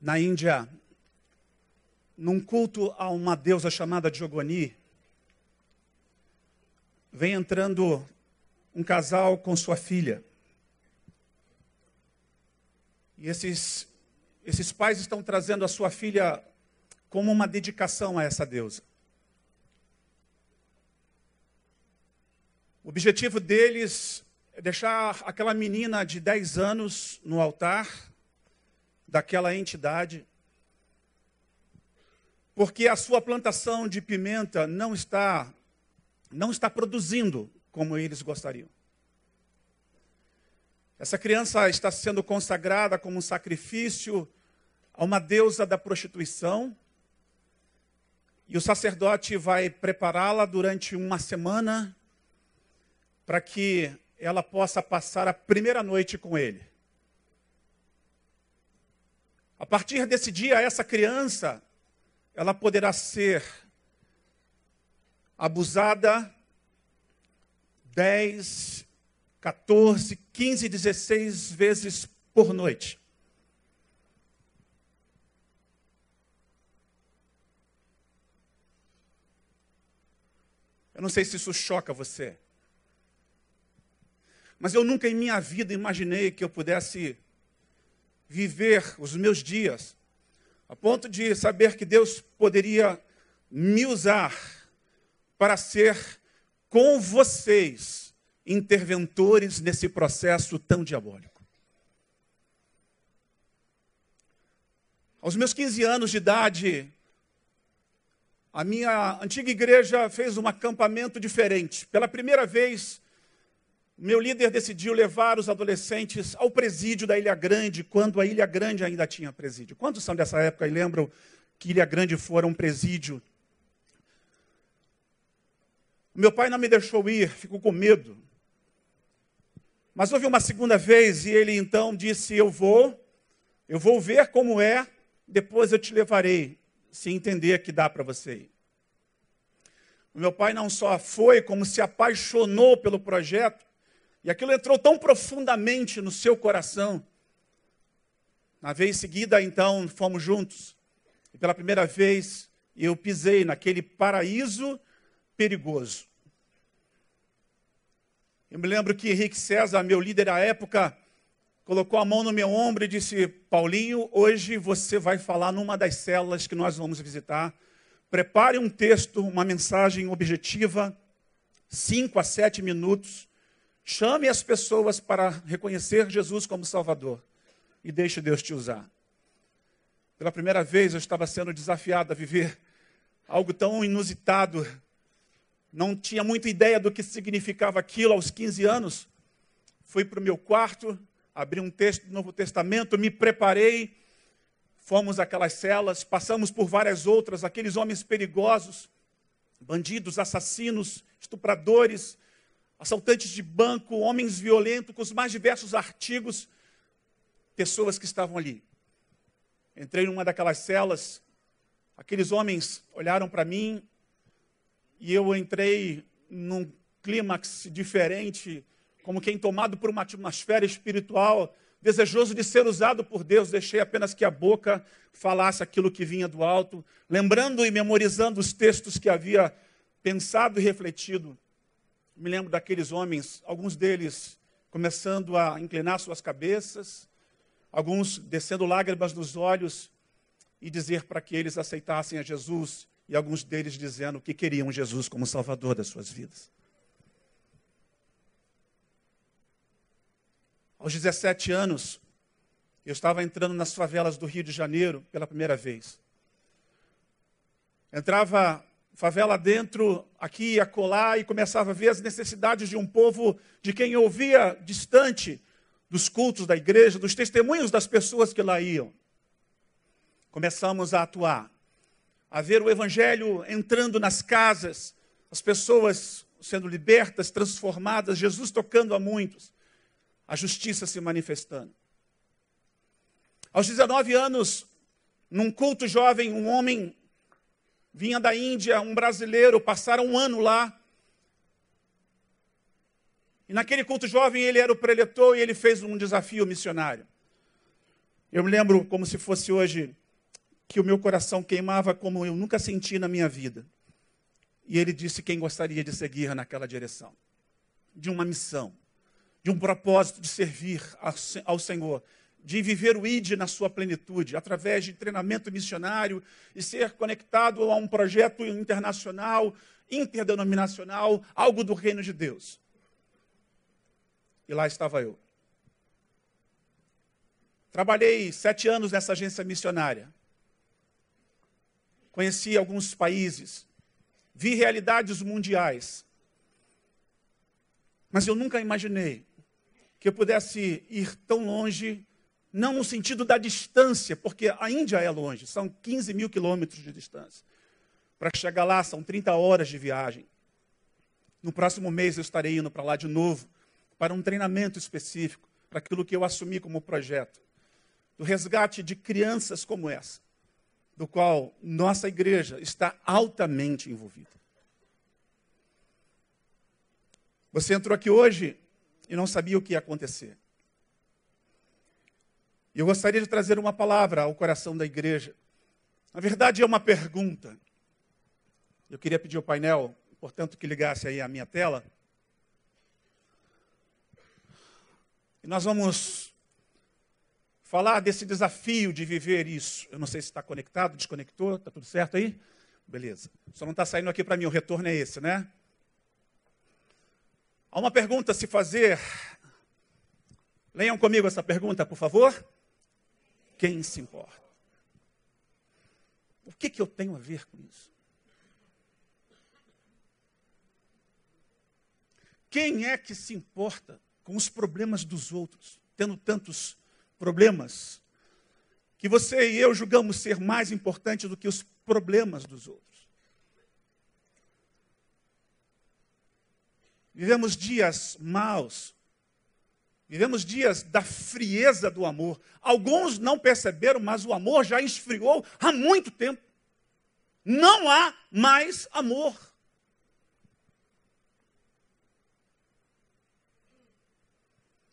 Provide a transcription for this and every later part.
na Índia, num culto a uma deusa chamada Diogoni, vem entrando um casal com sua filha. E esses, esses pais estão trazendo a sua filha como uma dedicação a essa deusa. O objetivo deles é deixar aquela menina de 10 anos no altar daquela entidade, porque a sua plantação de pimenta não está não está produzindo como eles gostariam. Essa criança está sendo consagrada como um sacrifício a uma deusa da prostituição. E o sacerdote vai prepará-la durante uma semana para que ela possa passar a primeira noite com ele. A partir desse dia, essa criança, ela poderá ser abusada 10, 14, 15, 16 vezes por noite. Eu não sei se isso choca você. Mas eu nunca em minha vida imaginei que eu pudesse viver os meus dias a ponto de saber que Deus poderia me usar para ser com vocês interventores nesse processo tão diabólico. Aos meus 15 anos de idade, a minha antiga igreja fez um acampamento diferente. Pela primeira vez, meu líder decidiu levar os adolescentes ao presídio da Ilha Grande, quando a Ilha Grande ainda tinha presídio. Quantos são dessa época e lembram que Ilha Grande fora um presídio? Meu pai não me deixou ir, ficou com medo. Mas houve uma segunda vez e ele então disse: Eu vou, eu vou ver como é, depois eu te levarei, se entender que dá para você ir. O meu pai não só foi, como se apaixonou pelo projeto, e aquilo entrou tão profundamente no seu coração. Na vez seguida, então, fomos juntos. E pela primeira vez, eu pisei naquele paraíso perigoso. Eu me lembro que Henrique César, meu líder à época, colocou a mão no meu ombro e disse: Paulinho, hoje você vai falar numa das células que nós vamos visitar. Prepare um texto, uma mensagem objetiva, cinco a sete minutos Chame as pessoas para reconhecer Jesus como Salvador e deixe Deus te usar. Pela primeira vez eu estava sendo desafiado a viver algo tão inusitado. Não tinha muita ideia do que significava aquilo aos 15 anos. Fui para o meu quarto, abri um texto do Novo Testamento, me preparei, fomos àquelas celas, passamos por várias outras, aqueles homens perigosos, bandidos, assassinos, estupradores, assaltantes de banco, homens violentos, com os mais diversos artigos, pessoas que estavam ali. Entrei numa daquelas celas, aqueles homens olharam para mim e eu entrei num clímax diferente, como quem tomado por uma atmosfera espiritual, desejoso de ser usado por Deus, deixei apenas que a boca falasse aquilo que vinha do alto, lembrando e memorizando os textos que havia pensado e refletido me lembro daqueles homens, alguns deles começando a inclinar suas cabeças, alguns descendo lágrimas nos olhos e dizer para que eles aceitassem a Jesus, e alguns deles dizendo que queriam Jesus como Salvador das suas vidas. Aos 17 anos, eu estava entrando nas favelas do Rio de Janeiro pela primeira vez. Entrava favela dentro, aqui e acolá, e começava a ver as necessidades de um povo de quem ouvia distante dos cultos da igreja, dos testemunhos das pessoas que lá iam. Começamos a atuar, a ver o evangelho entrando nas casas, as pessoas sendo libertas, transformadas, Jesus tocando a muitos, a justiça se manifestando. Aos 19 anos, num culto jovem, um homem vinha da Índia, um brasileiro, passaram um ano lá. E naquele culto jovem ele era o preletor e ele fez um desafio missionário. Eu me lembro como se fosse hoje que o meu coração queimava como eu nunca senti na minha vida. E ele disse quem gostaria de seguir naquela direção, de uma missão, de um propósito de servir ao Senhor, de viver o ID na sua plenitude, através de treinamento missionário e ser conectado a um projeto internacional, interdenominacional, algo do reino de Deus. E lá estava eu. Trabalhei sete anos nessa agência missionária. Conheci alguns países. Vi realidades mundiais. Mas eu nunca imaginei que eu pudesse ir tão longe, não no sentido da distância, porque a Índia é longe, são 15 mil quilômetros de distância. Para chegar lá são 30 horas de viagem. No próximo mês eu estarei indo para lá de novo, para um treinamento específico, para aquilo que eu assumi como projeto do resgate de crianças como essa, do qual nossa igreja está altamente envolvida. Você entrou aqui hoje e não sabia o que ia acontecer. E eu gostaria de trazer uma palavra ao coração da igreja. Na verdade, é uma pergunta. Eu queria pedir ao painel, portanto, que ligasse aí a minha tela. E nós vamos falar desse desafio de viver isso. Eu não sei se está conectado, desconectou, está tudo certo aí? Beleza. Só não está saindo aqui para mim, o retorno é esse, né? Há uma pergunta a se fazer. Leiam comigo essa pergunta, por favor. Quem se importa? O que, que eu tenho a ver com isso? Quem é que se importa com os problemas dos outros, tendo tantos problemas que você e eu julgamos ser mais importantes do que os problemas dos outros. Vivemos dias maus, vivemos dias da frieza do amor. Alguns não perceberam, mas o amor já esfriou há muito tempo. Não há mais amor.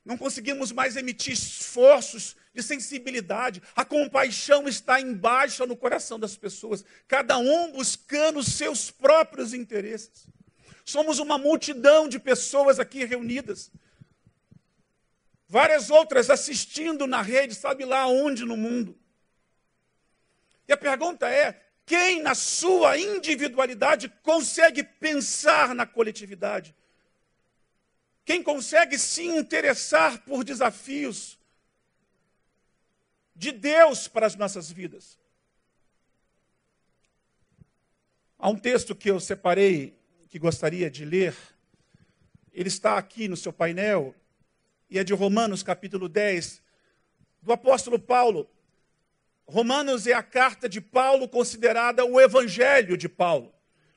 Não conseguimos mais emitir esforços de sensibilidade. A compaixão está embaixo no coração das pessoas, cada um buscando os seus próprios interesses. Somos uma multidão de pessoas aqui reunidas. Várias outras assistindo na rede, sabe lá onde no mundo. E a pergunta é: quem na sua individualidade consegue pensar na coletividade? Quem consegue se interessar por desafios de Deus para as nossas vidas. Há um texto que eu separei, que gostaria de ler. Ele está aqui no seu painel, e é de Romanos capítulo 10, do apóstolo Paulo. Romanos é a carta de Paulo considerada o evangelho de Paulo.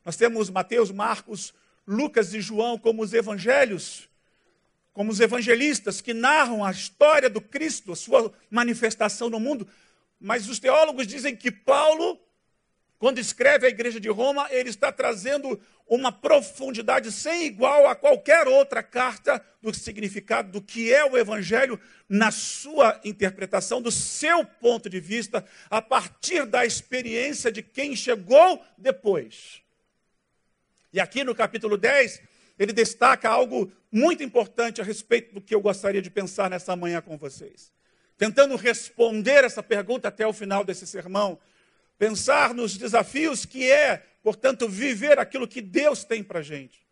Nós temos Mateus, Marcos, Lucas e João como os evangelhos como os evangelistas que narram a história do Cristo, a sua manifestação no mundo. Mas os teólogos dizem que Paulo, quando escreve a igreja de Roma, ele está trazendo uma profundidade sem igual a qualquer outra carta do significado do que é o evangelho na sua interpretação, do seu ponto de vista, a partir da experiência de quem chegou depois. E aqui no capítulo 10, ele destaca algo muito importante a respeito do que eu gostaria de pensar nessa manhã com vocês. Tentando responder essa pergunta até o final desse sermão, pensar nos desafios que é, portanto, viver aquilo que Deus tem para a gente.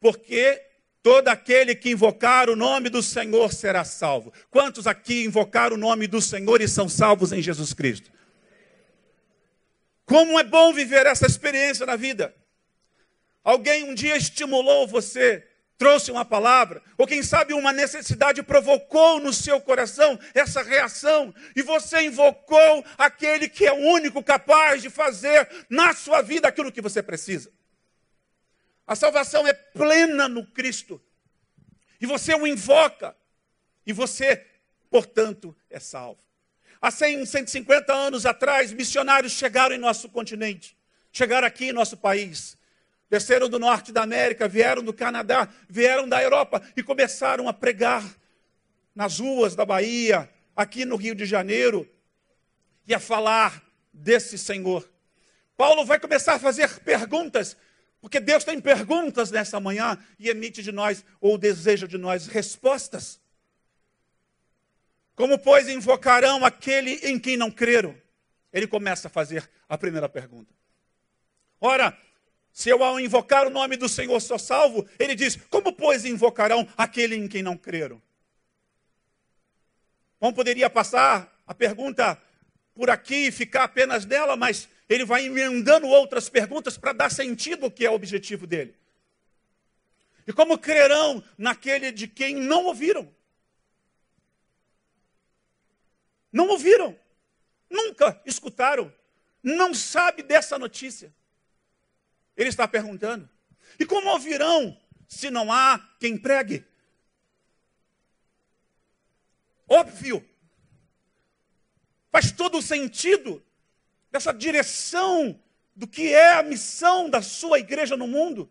Porque todo aquele que invocar o nome do Senhor será salvo. Quantos aqui invocaram o nome do Senhor e são salvos em Jesus Cristo? Como é bom viver essa experiência na vida. Alguém um dia estimulou você, trouxe uma palavra, ou quem sabe uma necessidade provocou no seu coração essa reação, e você invocou aquele que é o único capaz de fazer na sua vida aquilo que você precisa. A salvação é plena no Cristo, e você o invoca, e você, portanto, é salvo. Há 100, 150 anos atrás, missionários chegaram em nosso continente, chegaram aqui em nosso país desceram do norte da América, vieram do Canadá, vieram da Europa e começaram a pregar nas ruas da Bahia, aqui no Rio de Janeiro e a falar desse Senhor. Paulo vai começar a fazer perguntas, porque Deus tem perguntas nessa manhã e emite de nós, ou deseja de nós, respostas. Como, pois, invocarão aquele em quem não creram? Ele começa a fazer a primeira pergunta. Ora, se eu ao invocar o nome do Senhor sou salvo, ele diz: Como, pois, invocarão aquele em quem não creram? Bom, poderia passar a pergunta por aqui e ficar apenas nela, mas ele vai emendando outras perguntas para dar sentido ao que é o objetivo dele. E como crerão naquele de quem não ouviram? Não ouviram, nunca escutaram, não sabe dessa notícia. Ele está perguntando. E como ouvirão se não há quem pregue? Óbvio, faz todo o sentido dessa direção do que é a missão da sua igreja no mundo.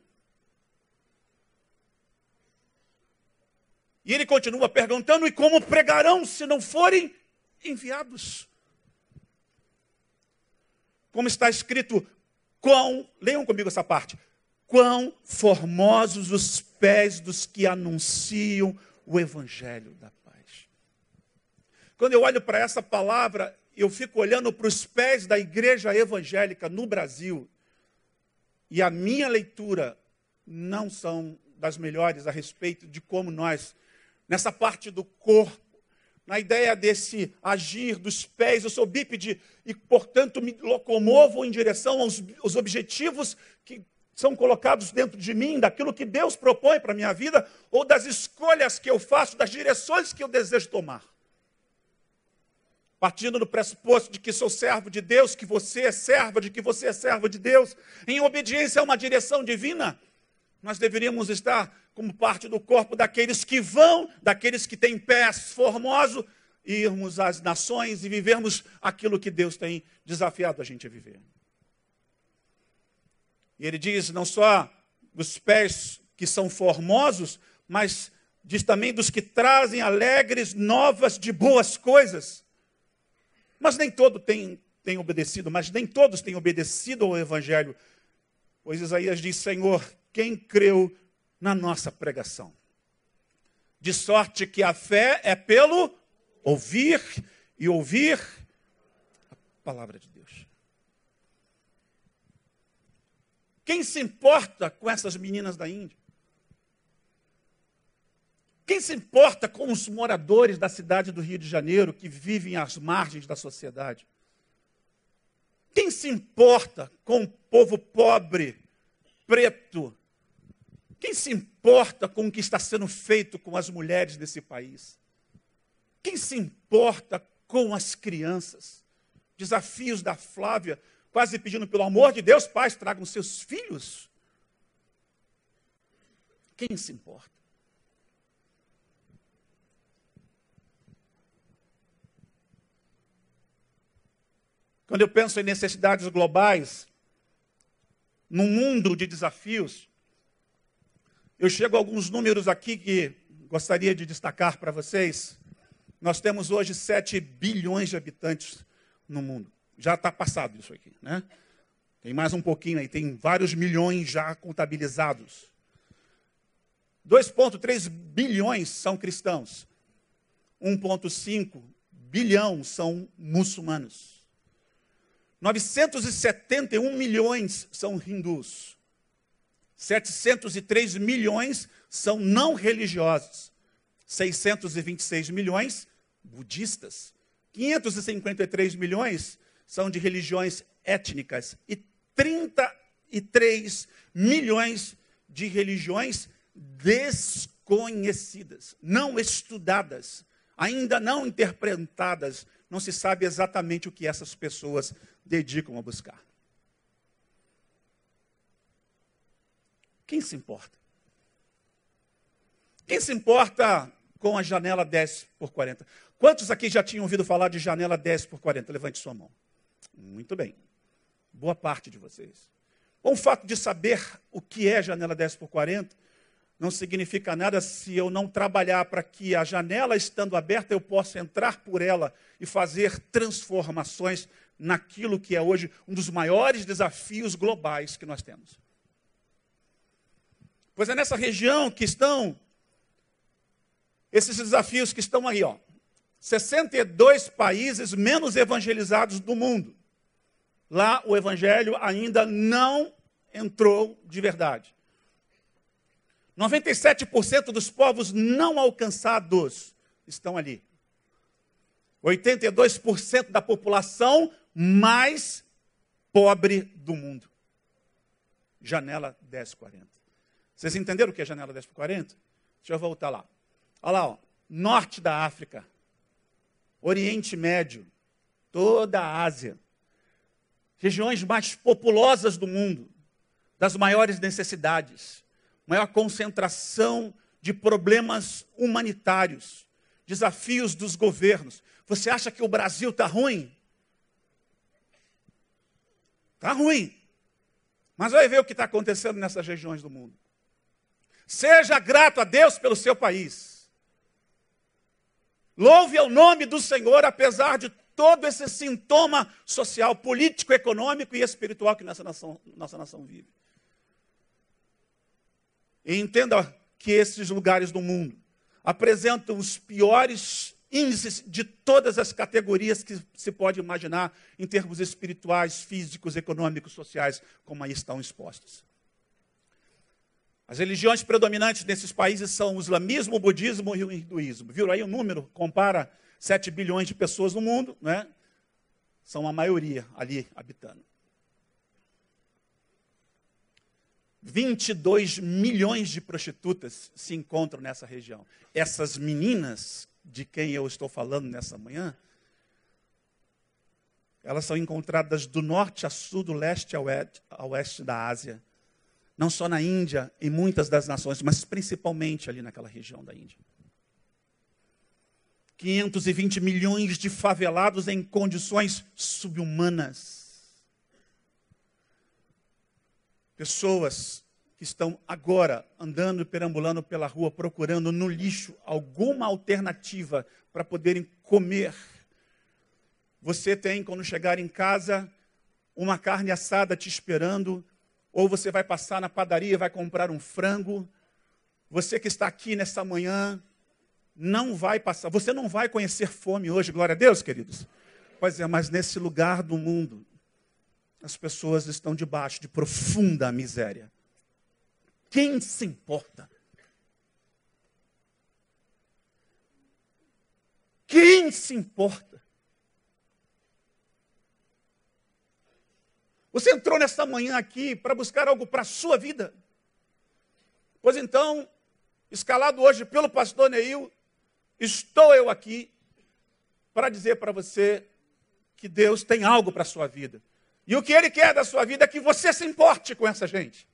E ele continua perguntando: e como pregarão se não forem enviados? Como está escrito, quão, leiam comigo essa parte, quão formosos os pés dos que anunciam o evangelho da paz. Quando eu olho para essa palavra, eu fico olhando para os pés da igreja evangélica no Brasil, e a minha leitura não são das melhores a respeito de como nós, nessa parte do corpo, na ideia desse agir dos pés, eu sou bípede e, portanto, me locomovo em direção aos, aos objetivos que são colocados dentro de mim, daquilo que Deus propõe para a minha vida, ou das escolhas que eu faço, das direções que eu desejo tomar. Partindo do pressuposto de que sou servo de Deus, que você é serva, de que você é servo de Deus, em obediência a uma direção divina, nós deveríamos estar como parte do corpo daqueles que vão, daqueles que têm pés formosos, irmos às nações e vivermos aquilo que Deus tem desafiado a gente a viver. E ele diz não só dos pés que são formosos, mas diz também dos que trazem alegres novas de boas coisas. Mas nem todo tem, tem obedecido, mas nem todos têm obedecido ao Evangelho. Pois Isaías diz: Senhor, quem creu na nossa pregação? De sorte que a fé é pelo ouvir e ouvir a palavra de Deus. Quem se importa com essas meninas da Índia? Quem se importa com os moradores da cidade do Rio de Janeiro que vivem às margens da sociedade? Quem se importa com o povo pobre, preto? Quem se importa com o que está sendo feito com as mulheres desse país? Quem se importa com as crianças? Desafios da Flávia, quase pedindo pelo amor de Deus, pais, tragam seus filhos. Quem se importa? Quando eu penso em necessidades globais, num mundo de desafios, eu chego a alguns números aqui que gostaria de destacar para vocês. Nós temos hoje 7 bilhões de habitantes no mundo. Já está passado isso aqui, né? Tem mais um pouquinho aí, tem vários milhões já contabilizados. 2,3 bilhões são cristãos. 1,5 bilhão são muçulmanos. 971 milhões são hindus. 703 milhões são não religiosos. 626 milhões budistas. 553 milhões são de religiões étnicas e 33 milhões de religiões desconhecidas, não estudadas, ainda não interpretadas. Não se sabe exatamente o que essas pessoas dedicam a buscar. Quem se importa? Quem se importa com a janela 10 por 40? Quantos aqui já tinham ouvido falar de janela 10 por 40? Levante sua mão. Muito bem. Boa parte de vocês. Bom, o fato de saber o que é janela 10 por 40 não significa nada se eu não trabalhar para que a janela estando aberta eu possa entrar por ela e fazer transformações naquilo que é hoje um dos maiores desafios globais que nós temos. Pois é nessa região que estão esses desafios que estão aí, ó. 62 países menos evangelizados do mundo. Lá o evangelho ainda não entrou de verdade. 97% dos povos não alcançados estão ali. 82% da população mais pobre do mundo. Janela 1040. Vocês entenderam o que é janela 1040? Deixa eu voltar lá. Olha lá, ó. norte da África, Oriente Médio, toda a Ásia, regiões mais populosas do mundo, das maiores necessidades, maior concentração de problemas humanitários, desafios dos governos. Você acha que o Brasil está ruim? Está ruim. Mas vai ver o que está acontecendo nessas regiões do mundo. Seja grato a Deus pelo seu país. Louve ao nome do Senhor, apesar de todo esse sintoma social, político, econômico e espiritual que nossa nação, nossa nação vive. E entenda que esses lugares do mundo apresentam os piores índices de todas as categorias que se pode imaginar em termos espirituais, físicos, econômicos, sociais, como aí estão expostos. As religiões predominantes nesses países são o islamismo, o budismo e o hinduísmo. Viram aí o número? Compara 7 bilhões de pessoas no mundo, né? São a maioria ali habitando. 22 milhões de prostitutas se encontram nessa região. Essas meninas de quem eu estou falando nessa manhã, elas são encontradas do norte a sul, do leste a oeste da Ásia. Não só na Índia, em muitas das nações, mas principalmente ali naquela região da Índia. 520 milhões de favelados em condições subhumanas. Pessoas que estão agora andando e perambulando pela rua, procurando no lixo alguma alternativa para poderem comer. Você tem, quando chegar em casa, uma carne assada te esperando, ou você vai passar na padaria e vai comprar um frango. Você que está aqui nessa manhã, não vai passar, você não vai conhecer fome hoje, glória a Deus, queridos. Pois é, mas nesse lugar do mundo, as pessoas estão debaixo de profunda miséria. Quem se importa? Quem se importa? Você entrou nesta manhã aqui para buscar algo para a sua vida. Pois então, escalado hoje pelo pastor Neil, estou eu aqui para dizer para você que Deus tem algo para a sua vida. E o que Ele quer da sua vida é que você se importe com essa gente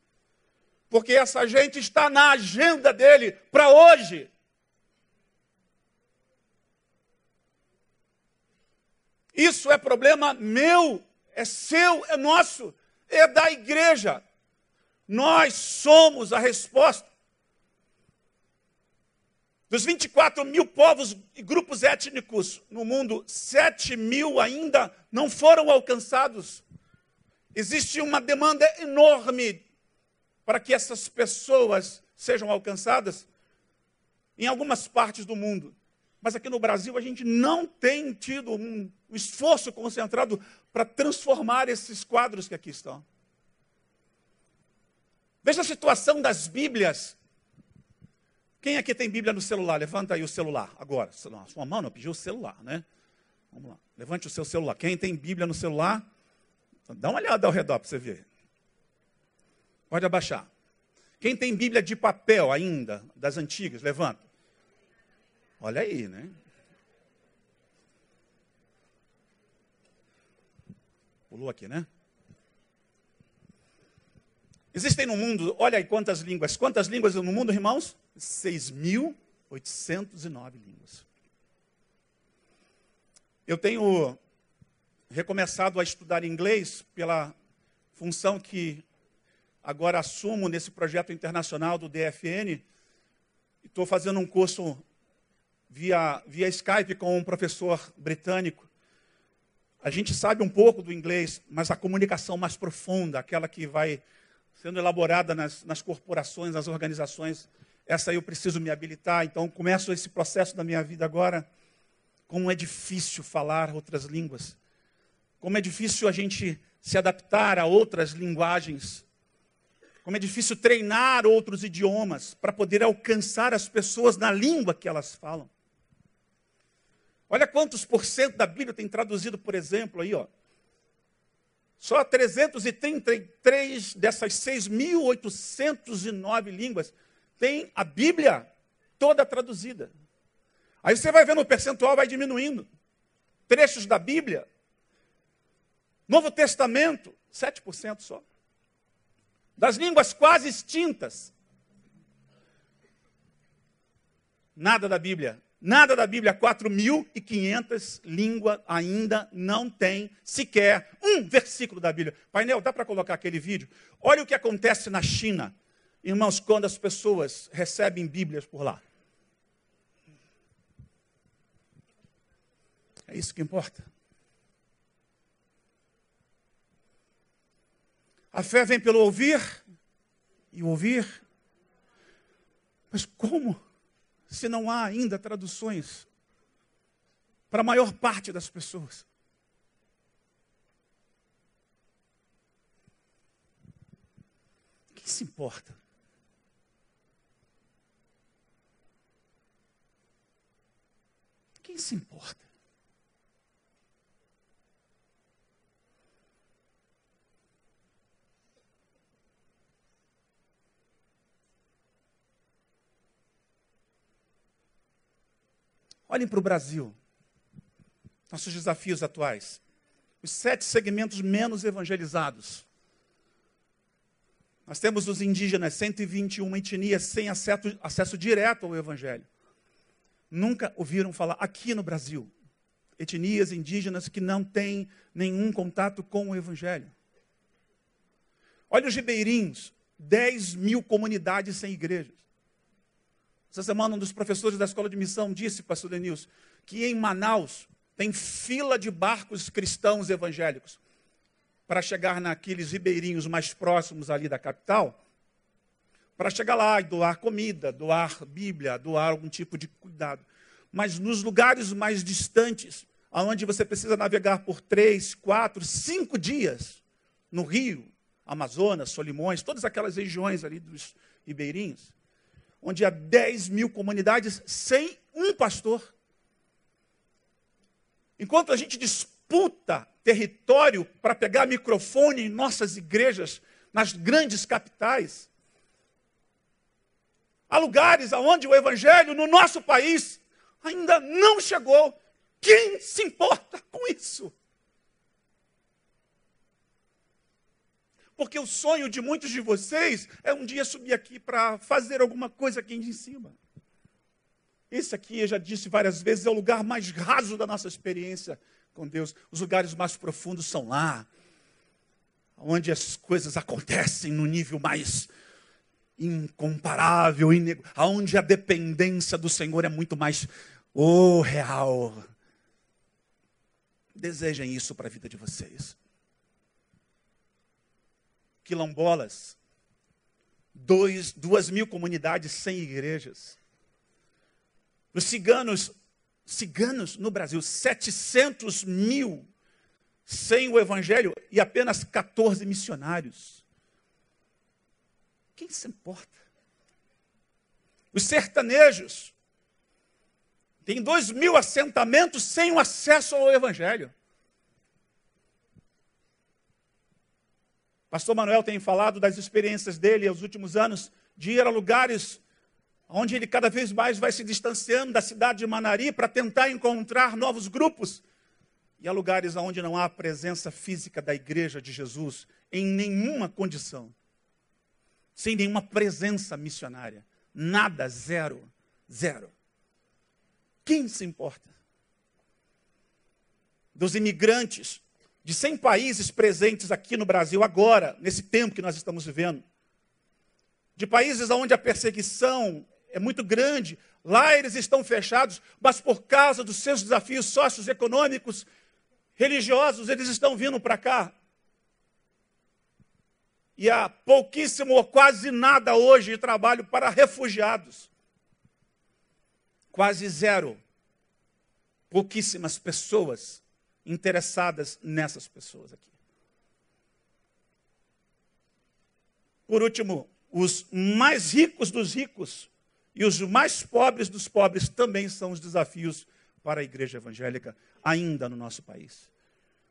porque essa gente está na agenda dele para hoje. Isso é problema meu, é seu, é nosso, é da igreja. Nós somos a resposta. Dos 24 mil povos e grupos étnicos no mundo, 7 mil ainda não foram alcançados. Existe uma demanda enorme para que essas pessoas sejam alcançadas em algumas partes do mundo. Mas aqui no Brasil a gente não tem tido um esforço concentrado para transformar esses quadros que aqui estão. Veja a situação das Bíblias. Quem aqui tem Bíblia no celular? Levanta aí o celular agora. Sua mão não pediu o celular, né? Vamos lá. Levante o seu celular. Quem tem Bíblia no celular? Dá uma olhada ao redor para você ver. Pode abaixar. Quem tem Bíblia de papel ainda, das antigas, levanta. Olha aí, né? Pulou aqui, né? Existem no mundo, olha aí quantas línguas. Quantas línguas no mundo, irmãos? 6.809 línguas. Eu tenho recomeçado a estudar inglês pela função que agora assumo nesse projeto internacional do DFN, estou fazendo um curso via, via Skype com um professor britânico. A gente sabe um pouco do inglês, mas a comunicação mais profunda, aquela que vai sendo elaborada nas, nas corporações, nas organizações, essa eu preciso me habilitar. Então, começo esse processo da minha vida agora. Como é difícil falar outras línguas. Como é difícil a gente se adaptar a outras linguagens. Como é difícil treinar outros idiomas para poder alcançar as pessoas na língua que elas falam. Olha quantos por cento da Bíblia tem traduzido, por exemplo, aí, ó. Só 333 dessas 6.809 línguas tem a Bíblia toda traduzida. Aí você vai vendo o percentual vai diminuindo. Trechos da Bíblia. Novo Testamento, 7% só. Das línguas quase extintas. Nada da Bíblia. Nada da Bíblia, 4.500 línguas ainda não tem sequer um versículo da Bíblia. Painel, dá para colocar aquele vídeo? Olha o que acontece na China. Irmãos, quando as pessoas recebem Bíblias por lá. É isso que importa. A fé vem pelo ouvir e ouvir. Mas como? Se não há ainda traduções para a maior parte das pessoas. Quem se importa? Quem se importa? Olhem para o Brasil, nossos desafios atuais. Os sete segmentos menos evangelizados. Nós temos os indígenas, 121 etnias sem acesso, acesso direto ao Evangelho nunca ouviram falar aqui no Brasil. Etnias indígenas que não têm nenhum contato com o Evangelho. Olha os ribeirinhos, 10 mil comunidades sem igrejas. Essa semana, um dos professores da escola de missão disse, pastor Denilson, que em Manaus tem fila de barcos cristãos evangélicos para chegar naqueles ribeirinhos mais próximos ali da capital para chegar lá e doar comida, doar Bíblia, doar algum tipo de cuidado. Mas nos lugares mais distantes, onde você precisa navegar por três, quatro, cinco dias, no Rio, Amazonas, Solimões, todas aquelas regiões ali dos ribeirinhos, onde há 10 mil comunidades sem um pastor. Enquanto a gente disputa território para pegar microfone em nossas igrejas, nas grandes capitais, Há lugares onde o evangelho no nosso país ainda não chegou. Quem se importa com isso? Porque o sonho de muitos de vocês é um dia subir aqui para fazer alguma coisa aqui em cima. Esse aqui, eu já disse várias vezes, é o lugar mais raso da nossa experiência com Deus. Os lugares mais profundos são lá, onde as coisas acontecem no nível mais incomparável, aonde a dependência do Senhor é muito mais oh, real. Desejem isso para a vida de vocês. Quilombolas, dois, duas mil comunidades sem igrejas. Os ciganos, ciganos no Brasil, 700 mil sem o evangelho e apenas 14 missionários. Quem se importa? Os sertanejos têm dois mil assentamentos sem o acesso ao Evangelho. Pastor Manuel tem falado das experiências dele nos últimos anos de ir a lugares onde ele cada vez mais vai se distanciando da cidade de Manari para tentar encontrar novos grupos. E há lugares onde não há presença física da igreja de Jesus em nenhuma condição sem nenhuma presença missionária. Nada, zero, zero. Quem se importa? Dos imigrantes de 100 países presentes aqui no Brasil agora, nesse tempo que nós estamos vivendo. De países onde a perseguição é muito grande. Lá eles estão fechados, mas por causa dos seus desafios socioeconômicos, religiosos, eles estão vindo para cá. E há pouquíssimo ou quase nada hoje de trabalho para refugiados. Quase zero. Pouquíssimas pessoas interessadas nessas pessoas aqui. Por último, os mais ricos dos ricos e os mais pobres dos pobres também são os desafios para a igreja evangélica, ainda no nosso país.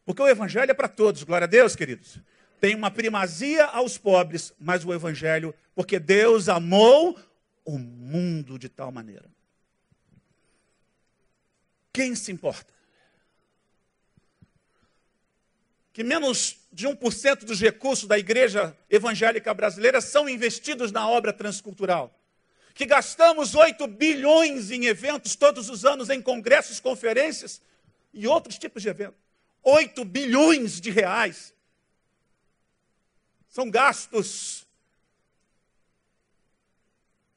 Porque o evangelho é para todos, glória a Deus, queridos. Tem uma primazia aos pobres, mas o evangelho, porque Deus amou o mundo de tal maneira. Quem se importa? Que menos de 1% dos recursos da igreja evangélica brasileira são investidos na obra transcultural. Que gastamos 8 bilhões em eventos todos os anos, em congressos, conferências e outros tipos de eventos. 8 bilhões de reais. São gastos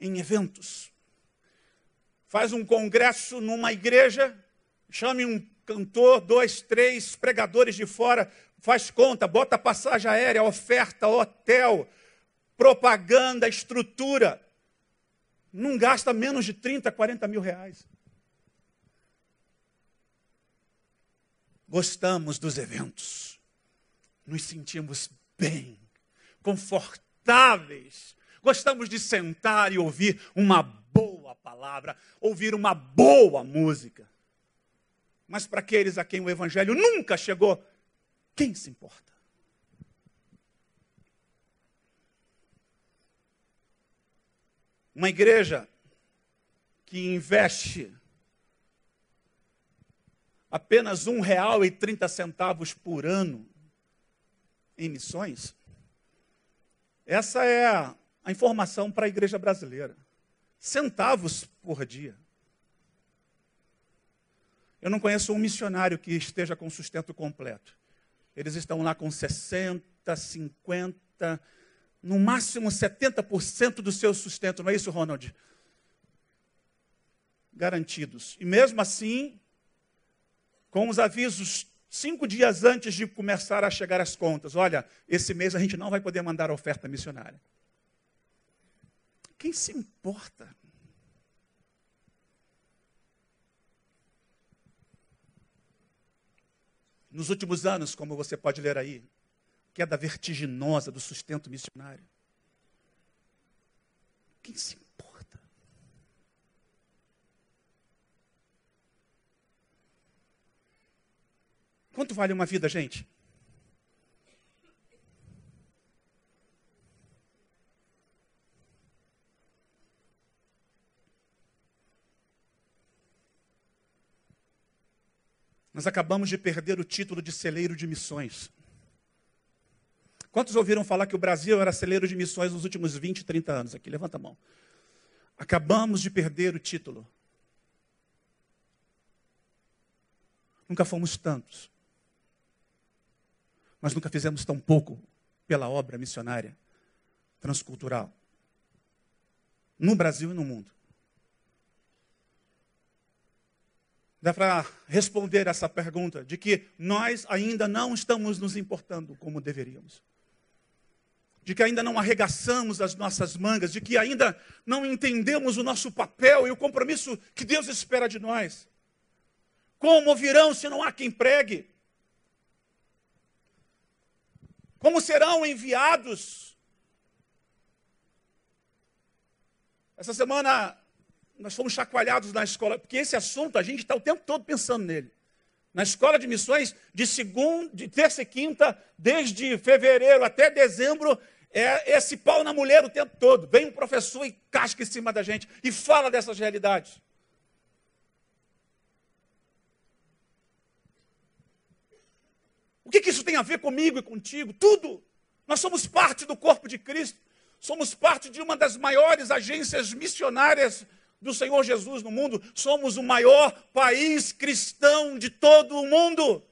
em eventos. Faz um congresso numa igreja, chame um cantor, dois, três pregadores de fora, faz conta, bota passagem aérea, oferta, hotel, propaganda, estrutura. Não gasta menos de 30, 40 mil reais. Gostamos dos eventos. Nos sentimos bem, confortáveis. Gostamos de sentar e ouvir uma boa palavra, ouvir uma boa música. Mas para aqueles a quem o Evangelho nunca chegou, quem se importa? Uma igreja que investe apenas um real e trinta centavos por ano em missões, essa é a informação para a igreja brasileira. Centavos por dia. Eu não conheço um missionário que esteja com sustento completo. Eles estão lá com 60, 50, no máximo 70% do seu sustento, não é isso, Ronald? Garantidos. E mesmo assim, com os avisos cinco dias antes de começar a chegar as contas: olha, esse mês a gente não vai poder mandar oferta missionária. Quem se importa? Nos últimos anos, como você pode ler aí, queda vertiginosa do sustento missionário. Quem se importa? Quanto vale uma vida, gente? Nós acabamos de perder o título de celeiro de missões. Quantos ouviram falar que o Brasil era celeiro de missões nos últimos 20, 30 anos? Aqui, levanta a mão. Acabamos de perder o título. Nunca fomos tantos. Mas nunca fizemos tão pouco pela obra missionária transcultural. No Brasil e no mundo. Dá para responder essa pergunta de que nós ainda não estamos nos importando como deveríamos. De que ainda não arregaçamos as nossas mangas, de que ainda não entendemos o nosso papel e o compromisso que Deus espera de nós. Como virão se não há quem pregue? Como serão enviados? Essa semana nós fomos chacoalhados na escola, porque esse assunto a gente está o tempo todo pensando nele. Na escola de missões, de segunda, de terça e quinta, desde fevereiro até dezembro, é esse pau na mulher o tempo todo. Vem um professor e casca em cima da gente e fala dessas realidades. O que, que isso tem a ver comigo e contigo? Tudo. Nós somos parte do corpo de Cristo. Somos parte de uma das maiores agências missionárias do Senhor Jesus no mundo, somos o maior país cristão de todo o mundo.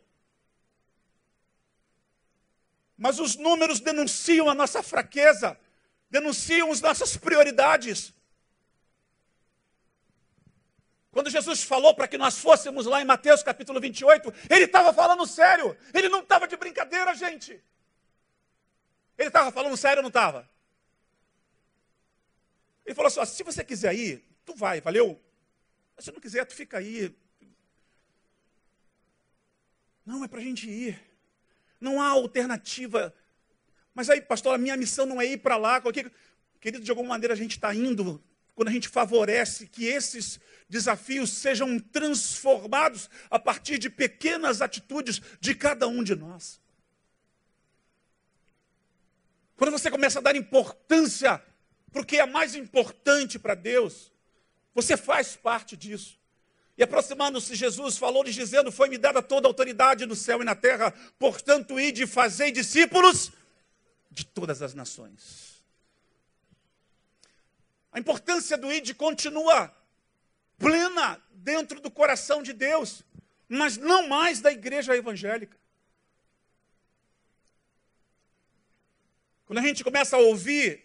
Mas os números denunciam a nossa fraqueza, denunciam as nossas prioridades. Quando Jesus falou para que nós fôssemos lá em Mateus capítulo 28, ele estava falando sério. Ele não estava de brincadeira, gente. Ele estava falando sério ou não estava? Ele falou assim: se você quiser ir, tu vai, valeu? Se não quiser, tu fica aí. Não, é para a gente ir. Não há alternativa. Mas aí, pastor, a minha missão não é ir para lá. Querido, de alguma maneira a gente está indo quando a gente favorece que esses desafios sejam transformados a partir de pequenas atitudes de cada um de nós. Quando você começa a dar importância para o que é mais importante para Deus, você faz parte disso. E aproximando-se Jesus, falou-lhes dizendo: Foi-me dada toda a autoridade no céu e na terra, portanto, ide e fazei discípulos de todas as nações. A importância do ide continua plena dentro do coração de Deus, mas não mais da igreja evangélica. Quando a gente começa a ouvir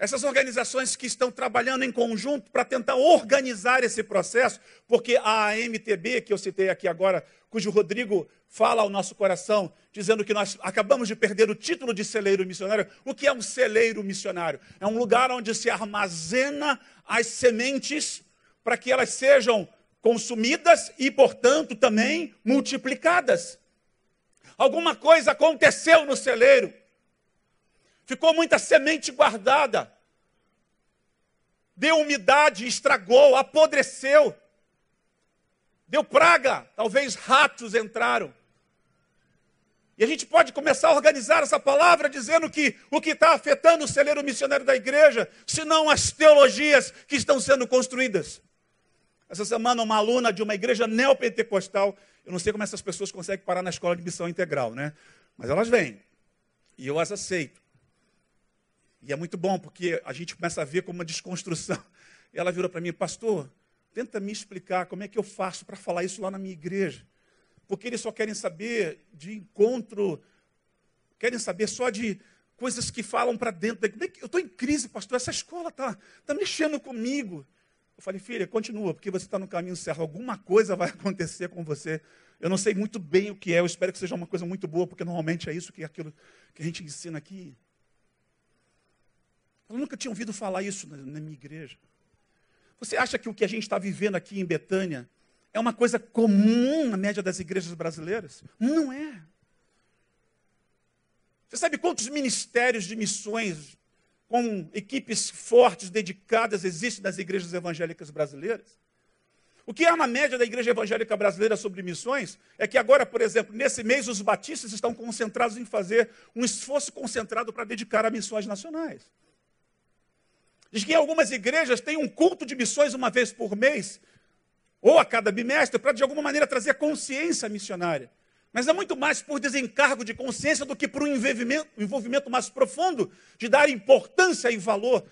essas organizações que estão trabalhando em conjunto para tentar organizar esse processo, porque a AMTB, que eu citei aqui agora, cujo Rodrigo fala ao nosso coração, dizendo que nós acabamos de perder o título de celeiro missionário. O que é um celeiro missionário? É um lugar onde se armazena as sementes para que elas sejam consumidas e, portanto, também multiplicadas. Alguma coisa aconteceu no celeiro. Ficou muita semente guardada. Deu umidade, estragou, apodreceu. Deu praga, talvez ratos entraram. E a gente pode começar a organizar essa palavra dizendo que o que está afetando o celeiro missionário da igreja, senão as teologias que estão sendo construídas. Essa semana, uma aluna de uma igreja neopentecostal, eu não sei como essas pessoas conseguem parar na escola de missão integral, né? Mas elas vêm. E eu as aceito. E é muito bom, porque a gente começa a ver como uma desconstrução. E ela virou para mim, pastor, tenta me explicar como é que eu faço para falar isso lá na minha igreja. Porque eles só querem saber de encontro, querem saber só de coisas que falam para dentro. Eu estou em crise, pastor, essa escola está tá mexendo comigo. Eu falei, filha, continua, porque você está no caminho certo. Alguma coisa vai acontecer com você. Eu não sei muito bem o que é, eu espero que seja uma coisa muito boa, porque normalmente é isso que é aquilo que a gente ensina aqui. Eu nunca tinha ouvido falar isso na, na minha igreja. Você acha que o que a gente está vivendo aqui em Betânia é uma coisa comum na média das igrejas brasileiras? Não é. Você sabe quantos ministérios de missões com equipes fortes, dedicadas, existem nas igrejas evangélicas brasileiras? O que há na média da igreja evangélica brasileira sobre missões é que agora, por exemplo, nesse mês, os batistas estão concentrados em fazer um esforço concentrado para dedicar a missões nacionais. Diz que algumas igrejas tem um culto de missões uma vez por mês, ou a cada bimestre, para de alguma maneira trazer consciência missionária. Mas é muito mais por desencargo de consciência do que por um envolvimento, envolvimento mais profundo de dar importância e valor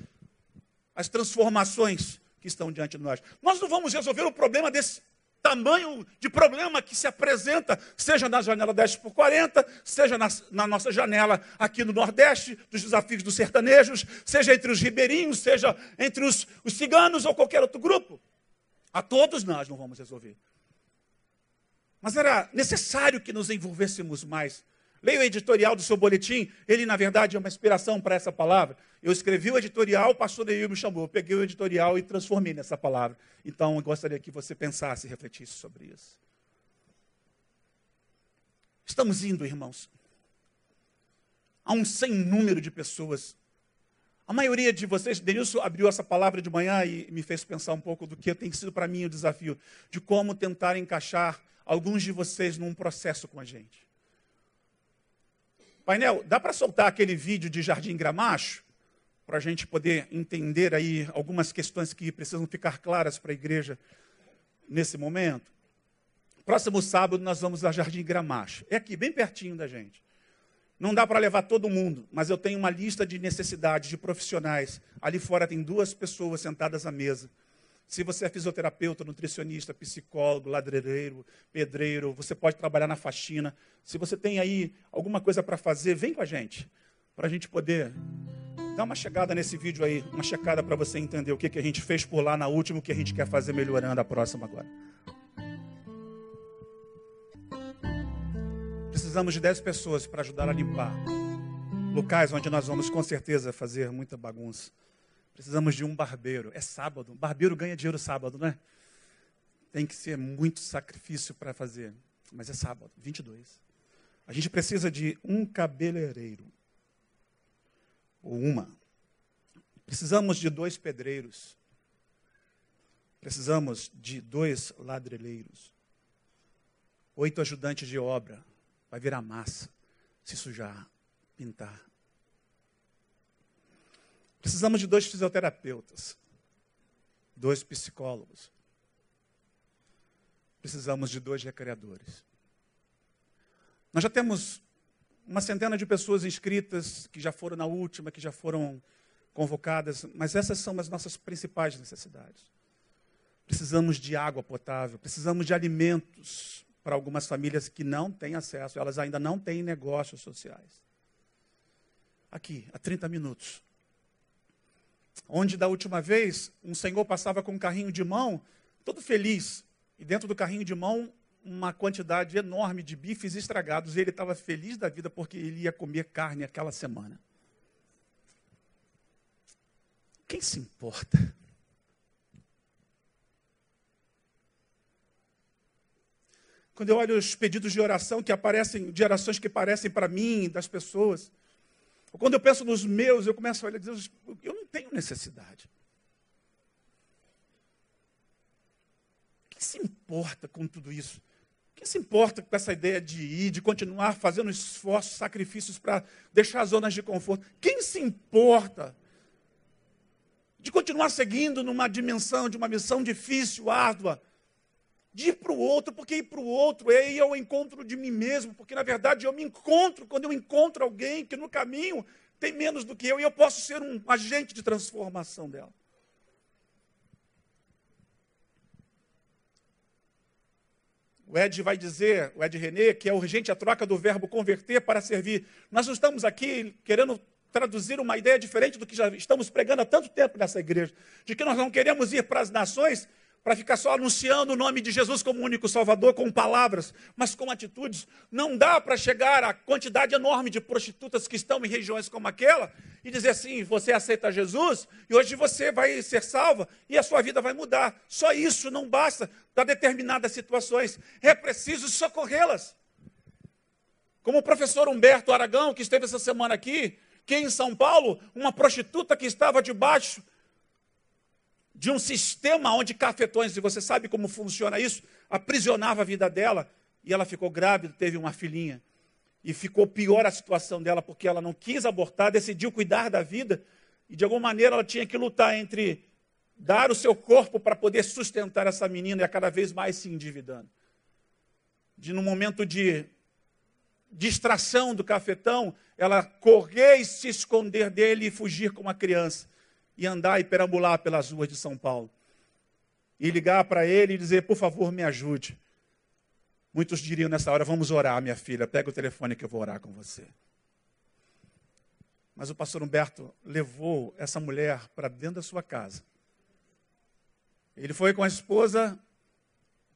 às transformações que estão diante de nós. Nós não vamos resolver o problema desse tamanho de problema que se apresenta, seja na janela 10 por 40, seja na, na, nossa janela aqui no Nordeste, dos desafios dos sertanejos, seja entre os ribeirinhos, seja entre os, os ciganos ou qualquer outro grupo. A todos nós não vamos resolver. Mas era necessário que nos envolvêssemos mais Leia o editorial do seu boletim, ele na verdade é uma inspiração para essa palavra. Eu escrevi o editorial, o pastor Neil me chamou, eu peguei o editorial e transformei nessa palavra. Então eu gostaria que você pensasse e refletisse sobre isso. Estamos indo, irmãos, a um sem número de pessoas. A maioria de vocês, Denilson abriu essa palavra de manhã e me fez pensar um pouco do que tem sido para mim o desafio, de como tentar encaixar alguns de vocês num processo com a gente. Painel, dá para soltar aquele vídeo de Jardim Gramacho? Para a gente poder entender aí algumas questões que precisam ficar claras para a igreja nesse momento. Próximo sábado nós vamos a Jardim Gramacho. É aqui, bem pertinho da gente. Não dá para levar todo mundo, mas eu tenho uma lista de necessidades de profissionais. Ali fora tem duas pessoas sentadas à mesa. Se você é fisioterapeuta, nutricionista, psicólogo, ladreireiro, pedreiro, você pode trabalhar na faxina. Se você tem aí alguma coisa para fazer, vem com a gente, para a gente poder Dá uma chegada nesse vídeo aí, uma checada para você entender o que, que a gente fez por lá na última, o que a gente quer fazer melhorando a próxima agora. Precisamos de 10 pessoas para ajudar a limpar locais onde nós vamos com certeza fazer muita bagunça. Precisamos de um barbeiro. É sábado. Barbeiro ganha dinheiro sábado, né? Tem que ser muito sacrifício para fazer. Mas é sábado, 22. A gente precisa de um cabeleireiro. Ou uma. Precisamos de dois pedreiros. Precisamos de dois ladrilheiros. Oito ajudantes de obra. Vai virar massa, se sujar, pintar. Precisamos de dois fisioterapeutas, dois psicólogos. Precisamos de dois recreadores. Nós já temos uma centena de pessoas inscritas que já foram na última, que já foram convocadas, mas essas são as nossas principais necessidades. Precisamos de água potável, precisamos de alimentos para algumas famílias que não têm acesso, elas ainda não têm negócios sociais. Aqui, há 30 minutos. Onde da última vez um senhor passava com um carrinho de mão, todo feliz, e dentro do carrinho de mão uma quantidade enorme de bifes estragados, e ele estava feliz da vida porque ele ia comer carne aquela semana. Quem se importa? Quando eu olho os pedidos de oração que aparecem, de orações que aparecem para mim, das pessoas, quando eu penso nos meus, eu começo a olhar dizer, eu tenho necessidade. Quem se importa com tudo isso? Quem se importa com essa ideia de ir, de continuar fazendo esforços, sacrifícios para deixar zonas de conforto? Quem se importa de continuar seguindo numa dimensão, de uma missão difícil, árdua, de ir para o outro, porque ir para o outro é ir ao encontro de mim mesmo, porque na verdade eu me encontro, quando eu encontro alguém que no caminho tem menos do que eu, e eu posso ser um agente de transformação dela. O Ed vai dizer, o Ed René, que é urgente a troca do verbo converter para servir. Nós não estamos aqui querendo traduzir uma ideia diferente do que já estamos pregando há tanto tempo nessa igreja, de que nós não queremos ir para as nações para ficar só anunciando o nome de Jesus como único Salvador com palavras, mas com atitudes. Não dá para chegar à quantidade enorme de prostitutas que estão em regiões como aquela e dizer assim: você aceita Jesus e hoje você vai ser salva e a sua vida vai mudar. Só isso não basta para determinadas situações. É preciso socorrê-las. Como o professor Humberto Aragão, que esteve essa semana aqui, que em São Paulo, uma prostituta que estava debaixo de um sistema onde cafetões, e você sabe como funciona isso, aprisionava a vida dela, e ela ficou grávida, teve uma filhinha. E ficou pior a situação dela, porque ela não quis abortar, decidiu cuidar da vida, e de alguma maneira ela tinha que lutar entre dar o seu corpo para poder sustentar essa menina e a cada vez mais se endividando. De no momento de distração do cafetão, ela correr e se esconder dele e fugir com a criança e andar e perambular pelas ruas de São Paulo. E ligar para ele e dizer, por favor, me ajude. Muitos diriam nessa hora, vamos orar, minha filha, pega o telefone que eu vou orar com você. Mas o pastor Humberto levou essa mulher para dentro da sua casa. Ele foi com a esposa,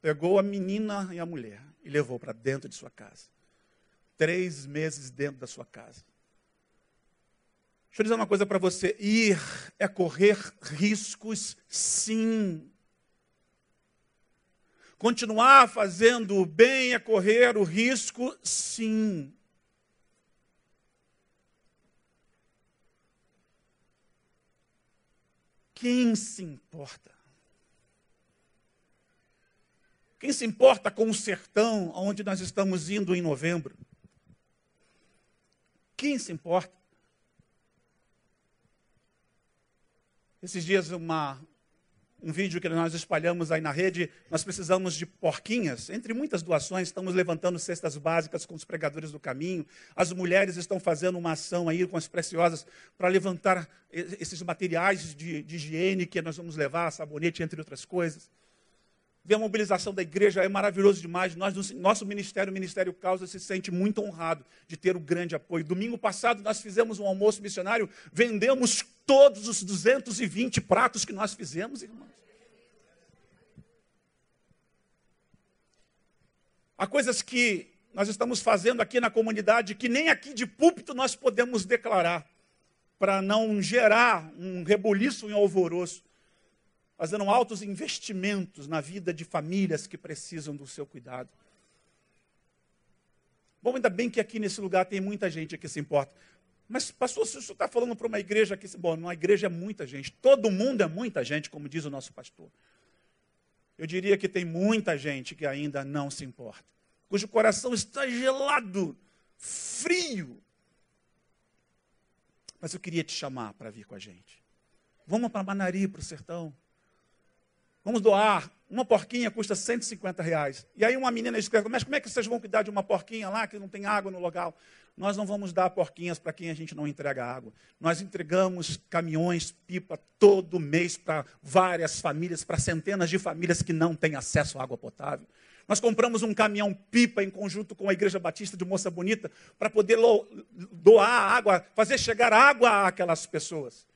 pegou a menina e a mulher e levou para dentro de sua casa. Três meses dentro da sua casa. Deixa eu dizer uma coisa para você: ir é correr riscos, sim. Continuar fazendo o bem é correr o risco, sim. Quem se importa? Quem se importa com o sertão onde nós estamos indo em novembro? Quem se importa? Esses dias, uma, um vídeo que nós espalhamos aí na rede, nós precisamos de porquinhas. Entre muitas doações, estamos levantando cestas básicas com os pregadores do caminho. As mulheres estão fazendo uma ação aí com as preciosas para levantar esses materiais de, de higiene que nós vamos levar, sabonete, entre outras coisas. ver a mobilização da igreja é maravilhoso demais. Nós, nosso ministério, o Ministério Causa, se sente muito honrado de ter o grande apoio. Domingo passado nós fizemos um almoço missionário, vendemos todos os 220 pratos que nós fizemos, irmãos. Há coisas que nós estamos fazendo aqui na comunidade que nem aqui de púlpito nós podemos declarar, para não gerar um rebuliço em alvoroço fazendo altos investimentos na vida de famílias que precisam do seu cuidado. Bom, ainda bem que aqui nesse lugar tem muita gente que se importa. Mas, pastor, se o senhor está falando para uma igreja que. Bom, uma igreja é muita gente. Todo mundo é muita gente, como diz o nosso pastor. Eu diria que tem muita gente que ainda não se importa, cujo coração está gelado, frio. Mas eu queria te chamar para vir com a gente. Vamos para Manari, para o sertão. Vamos doar. Uma porquinha custa 150 reais. E aí uma menina escreve, mas como é que vocês vão cuidar de uma porquinha lá que não tem água no local? Nós não vamos dar porquinhas para quem a gente não entrega água. Nós entregamos caminhões, pipa, todo mês para várias famílias, para centenas de famílias que não têm acesso à água potável. Nós compramos um caminhão pipa em conjunto com a Igreja Batista de Moça Bonita para poder doar água, fazer chegar água àquelas pessoas.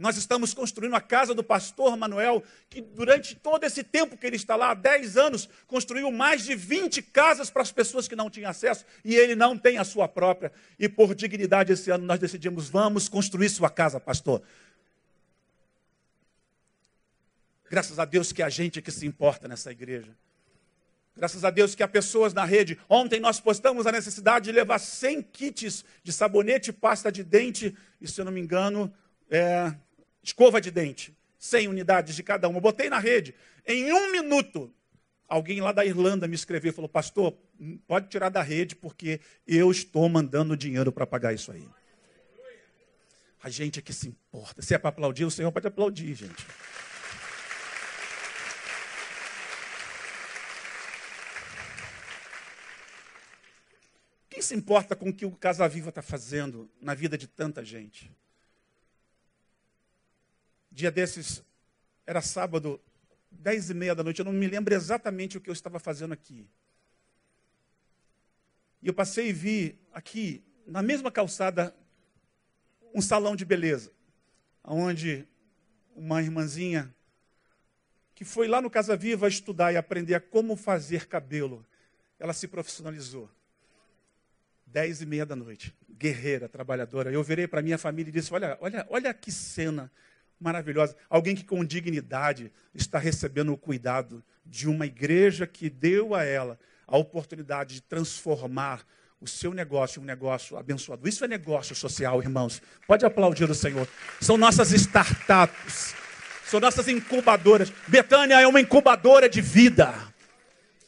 Nós estamos construindo a casa do pastor Manuel, que durante todo esse tempo que ele está lá, há 10 anos, construiu mais de 20 casas para as pessoas que não tinham acesso, e ele não tem a sua própria. E por dignidade, esse ano nós decidimos, vamos construir sua casa, pastor. Graças a Deus que a gente que se importa nessa igreja. Graças a Deus que há pessoas na rede. Ontem nós postamos a necessidade de levar 100 kits de sabonete, pasta de dente, e se eu não me engano, é, escova de dente, 100 unidades de cada uma. Eu botei na rede. Em um minuto, alguém lá da Irlanda me escreveu e falou: Pastor, pode tirar da rede, porque eu estou mandando dinheiro para pagar isso aí. A gente é que se importa. Se é para aplaudir, o Senhor pode aplaudir, gente. Quem se importa com o que o Casa Viva está fazendo na vida de tanta gente? Dia desses, era sábado, dez e meia da noite, eu não me lembro exatamente o que eu estava fazendo aqui. E eu passei e vi aqui, na mesma calçada, um salão de beleza, onde uma irmãzinha que foi lá no Casa Viva estudar e aprender a como fazer cabelo, ela se profissionalizou. Dez e meia da noite, guerreira, trabalhadora. Eu virei para minha família e disse: Olha, olha, olha que cena maravilhosa. Alguém que com dignidade está recebendo o cuidado de uma igreja que deu a ela a oportunidade de transformar o seu negócio em um negócio abençoado. Isso é negócio social, irmãos. Pode aplaudir o Senhor. São nossas startups, são nossas incubadoras. Betânia é uma incubadora de vida.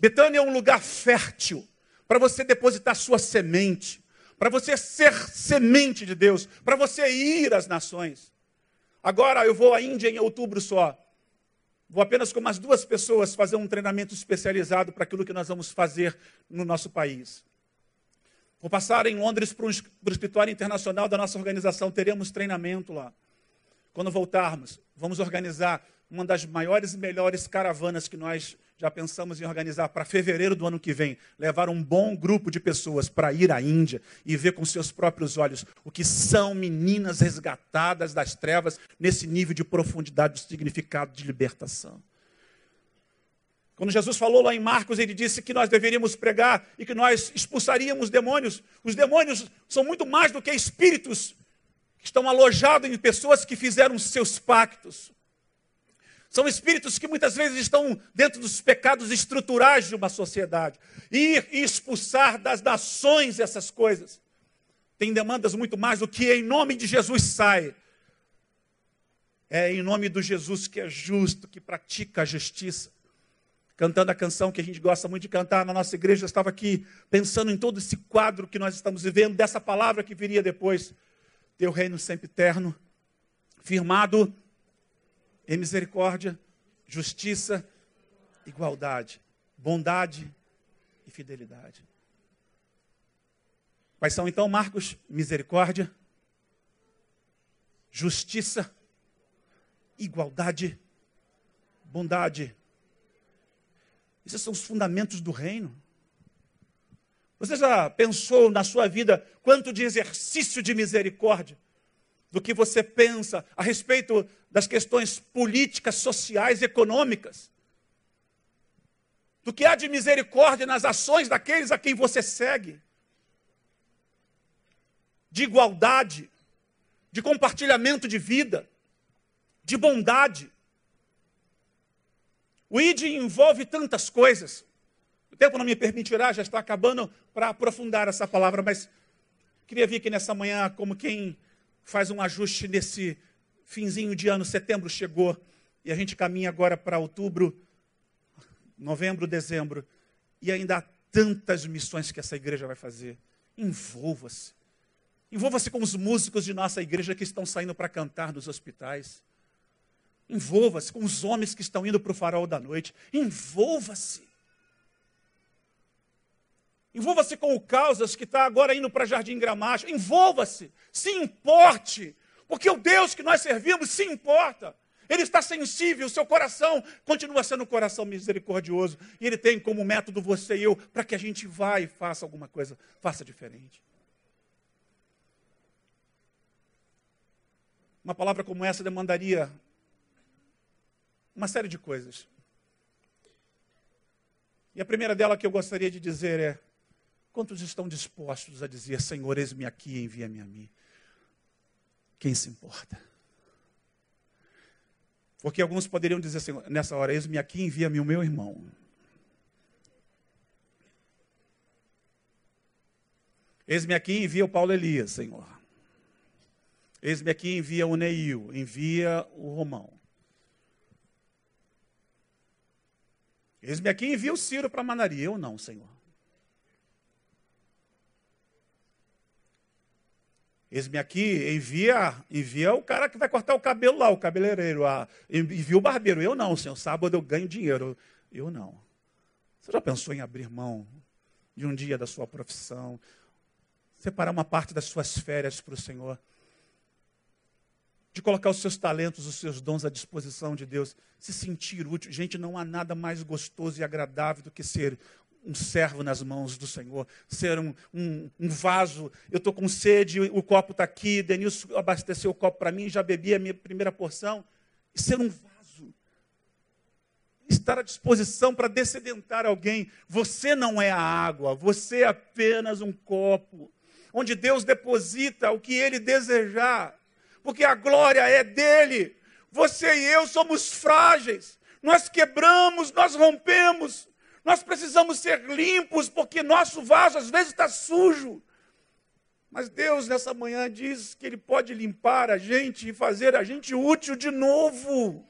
Betânia é um lugar fértil para você depositar sua semente, para você ser semente de Deus, para você ir às nações. Agora eu vou à Índia em outubro só. Vou apenas com umas duas pessoas fazer um treinamento especializado para aquilo que nós vamos fazer no nosso país. Vou passar em Londres para o escritório internacional da nossa organização, teremos treinamento lá. Quando voltarmos, vamos organizar uma das maiores e melhores caravanas que nós já pensamos em organizar para fevereiro do ano que vem, levar um bom grupo de pessoas para ir à Índia e ver com seus próprios olhos o que são meninas resgatadas das trevas nesse nível de profundidade, de significado de libertação. Quando Jesus falou lá em Marcos, ele disse que nós deveríamos pregar e que nós expulsaríamos demônios. Os demônios são muito mais do que espíritos que estão alojados em pessoas que fizeram seus pactos. São espíritos que muitas vezes estão dentro dos pecados estruturais de uma sociedade. Ir e expulsar das nações essas coisas. Tem demandas muito mais do que em nome de Jesus sai. É em nome do Jesus que é justo, que pratica a justiça. Cantando a canção que a gente gosta muito de cantar na nossa igreja, eu estava aqui pensando em todo esse quadro que nós estamos vivendo, dessa palavra que viria depois. Teu reino sempre eterno, firmado em misericórdia, justiça, igualdade, bondade e fidelidade. Quais são então, Marcos? Misericórdia, justiça, igualdade, bondade. Esses são os fundamentos do reino. Você já pensou na sua vida quanto de exercício de misericórdia do que você pensa a respeito das questões políticas, sociais, econômicas? Do que há de misericórdia nas ações daqueles a quem você segue? De igualdade, de compartilhamento de vida, de bondade. O ID envolve tantas coisas. O tempo não me permitirá, já está acabando para aprofundar essa palavra, mas queria vir aqui nessa manhã como quem faz um ajuste nesse finzinho de ano, setembro chegou, e a gente caminha agora para outubro, novembro, dezembro, e ainda há tantas missões que essa igreja vai fazer. Envolva-se. Envolva-se com os músicos de nossa igreja que estão saindo para cantar nos hospitais. Envolva-se com os homens que estão indo para o farol da noite. Envolva-se. Envolva-se com o Causas que está agora indo para Jardim Gramacho. Envolva-se. Se importe. Porque o Deus que nós servimos se importa. Ele está sensível, o seu coração continua sendo um coração misericordioso. E ele tem como método você e eu para que a gente vá e faça alguma coisa, faça diferente. Uma palavra como essa demandaria uma série de coisas. E a primeira dela que eu gostaria de dizer é: quantos estão dispostos a dizer, Senhor, eis-me aqui, envia-me a mim? Quem se importa? Porque alguns poderiam dizer assim, nessa hora, eis-me aqui, envia-me o meu irmão. Eis-me aqui, envia o Paulo Elias, Senhor. Eis-me aqui, envia o Neil, envia o Romão. Eis-me aqui envia o Ciro para Manaria. Eu não, Senhor. Eis-me aqui, envia, envia o cara que vai cortar o cabelo lá, o cabeleireiro. Ah, envia o barbeiro. Eu não, Senhor. Sábado eu ganho dinheiro. Eu não. Você já pensou em abrir mão de um dia da sua profissão? Separar uma parte das suas férias para o Senhor? de colocar os seus talentos, os seus dons à disposição de Deus, se sentir útil. Gente, não há nada mais gostoso e agradável do que ser um servo nas mãos do Senhor, ser um, um, um vaso. Eu estou com sede, o copo está aqui, Denilson abasteceu o copo para mim, já bebi a minha primeira porção. E ser um vaso. Estar à disposição para descedentar alguém. Você não é a água, você é apenas um copo, onde Deus deposita o que Ele desejar porque a glória é dele. Você e eu somos frágeis. Nós quebramos, nós rompemos. Nós precisamos ser limpos, porque nosso vaso às vezes está sujo. Mas Deus, nessa manhã, diz que Ele pode limpar a gente e fazer a gente útil de novo.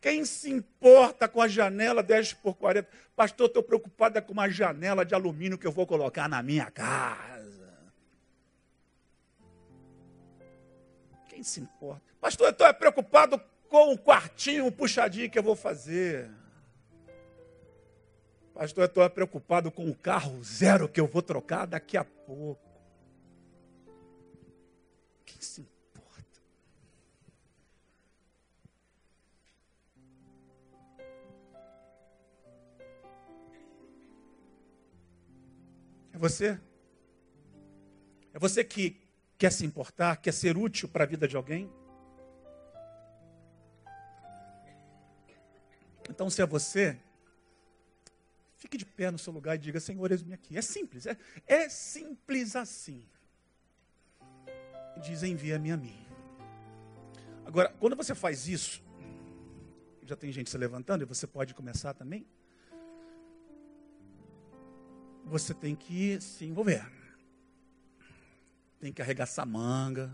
Quem se importa com a janela 10 por 40? Pastor, estou preocupada com uma janela de alumínio que eu vou colocar na minha casa. Quem se importa? Pastor, eu estou preocupado com o quartinho, o puxadinho que eu vou fazer. Pastor, eu estou preocupado com o carro zero que eu vou trocar daqui a pouco. Quem se importa? É você? É você que quer se importar, quer ser útil para a vida de alguém? Então, se é você, fique de pé no seu lugar e diga: Senhor, eis-me aqui. É simples, é, é simples assim. Diz: envia-me a mim. Agora, quando você faz isso, já tem gente se levantando e você pode começar também. Você tem que se envolver tem que arregaçar manga,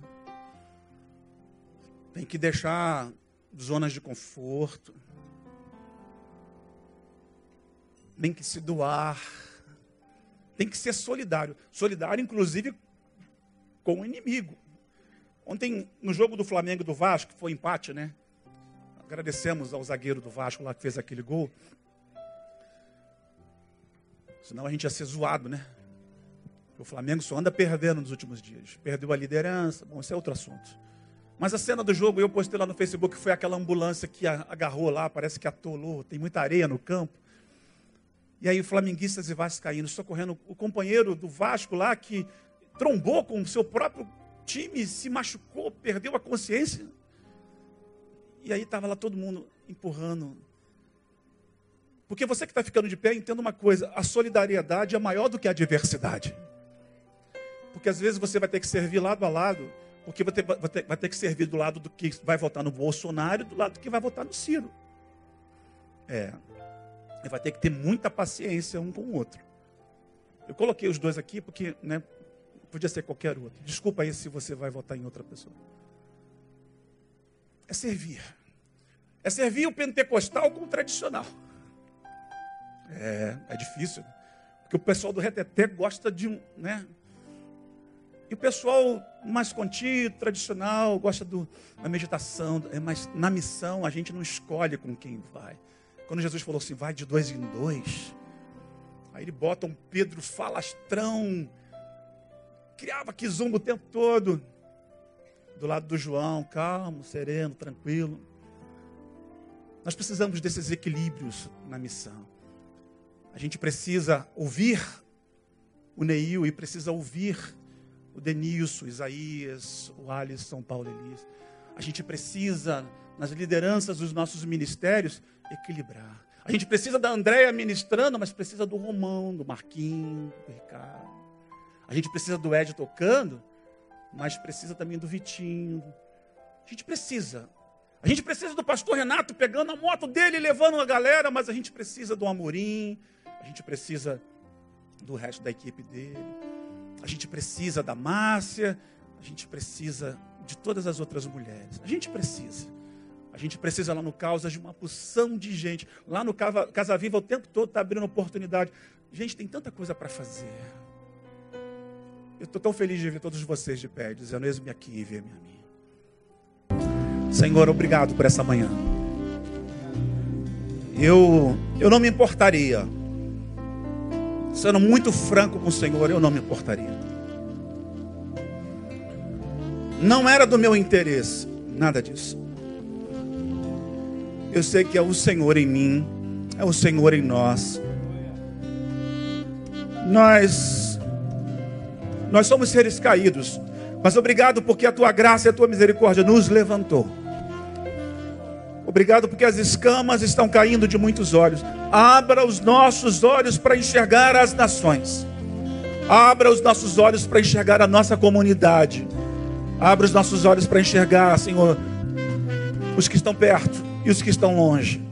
tem que deixar zonas de conforto, tem que se doar, tem que ser solidário. Solidário, inclusive, com o inimigo. Ontem, no jogo do Flamengo e do Vasco, foi empate, né? Agradecemos ao zagueiro do Vasco lá que fez aquele gol. Senão a gente ia ser zoado, né? O Flamengo só anda perdendo nos últimos dias. Perdeu a liderança. Bom, esse é outro assunto. Mas a cena do jogo, eu postei lá no Facebook, foi aquela ambulância que agarrou lá, parece que atolou, tem muita areia no campo. E aí, flamenguistas e vascaínos socorrendo o companheiro do Vasco lá, que trombou com o seu próprio time, se machucou, perdeu a consciência. E aí estava lá todo mundo empurrando. Porque você que está ficando de pé, entenda uma coisa: a solidariedade é maior do que a diversidade. Porque às vezes você vai ter que servir lado a lado porque vai ter, vai, ter, vai ter, que servir do lado do que vai votar no Bolsonaro e do lado do que vai votar no Ciro. É. Vai ter que ter muita paciência um com o outro. Eu coloquei os dois aqui porque né, podia ser qualquer outro. Desculpa aí se você vai votar em outra pessoa. É servir. É servir o pentecostal com o tradicional. É, é difícil. Porque o pessoal do reteté gosta de um, né, e o pessoal mais contido, tradicional, gosta do, da meditação, é mas na missão a gente não escolhe com quem vai. Quando Jesus falou assim, vai de dois em dois, aí ele bota um Pedro falastrão, criava que zumba o tempo todo, do lado do João, calmo, sereno, tranquilo. Nós precisamos desses equilíbrios na missão. A gente precisa ouvir o Neil e precisa ouvir o Denilson, o Isaías, o Alisson, Paulo Elias. A gente precisa, nas lideranças dos nossos ministérios, equilibrar. A gente precisa da Andréia ministrando, mas precisa do Romão, do Marquinhos, do Ricardo. A gente precisa do Ed tocando, mas precisa também do Vitinho. A gente precisa. A gente precisa do pastor Renato pegando a moto dele e levando a galera, mas a gente precisa do Amorim, a gente precisa do resto da equipe dele. A gente precisa da Márcia, a gente precisa de todas as outras mulheres. A gente precisa. A gente precisa lá no Causa de uma porção de gente. Lá no Casa Viva o tempo todo está abrindo oportunidade. Gente, tem tanta coisa para fazer. Eu estou tão feliz de ver todos vocês de pé, dizendo, eis-me aqui e vê-me a mim. Senhor, obrigado por essa manhã. Eu, eu não me importaria Sendo muito franco com o Senhor, eu não me importaria. Não era do meu interesse, nada disso. Eu sei que é o Senhor em mim, é o Senhor em nós. Nós nós somos seres caídos, mas obrigado porque a tua graça e a tua misericórdia nos levantou. Obrigado porque as escamas estão caindo de muitos olhos. Abra os nossos olhos para enxergar as nações. Abra os nossos olhos para enxergar a nossa comunidade. Abra os nossos olhos para enxergar, Senhor, os que estão perto e os que estão longe.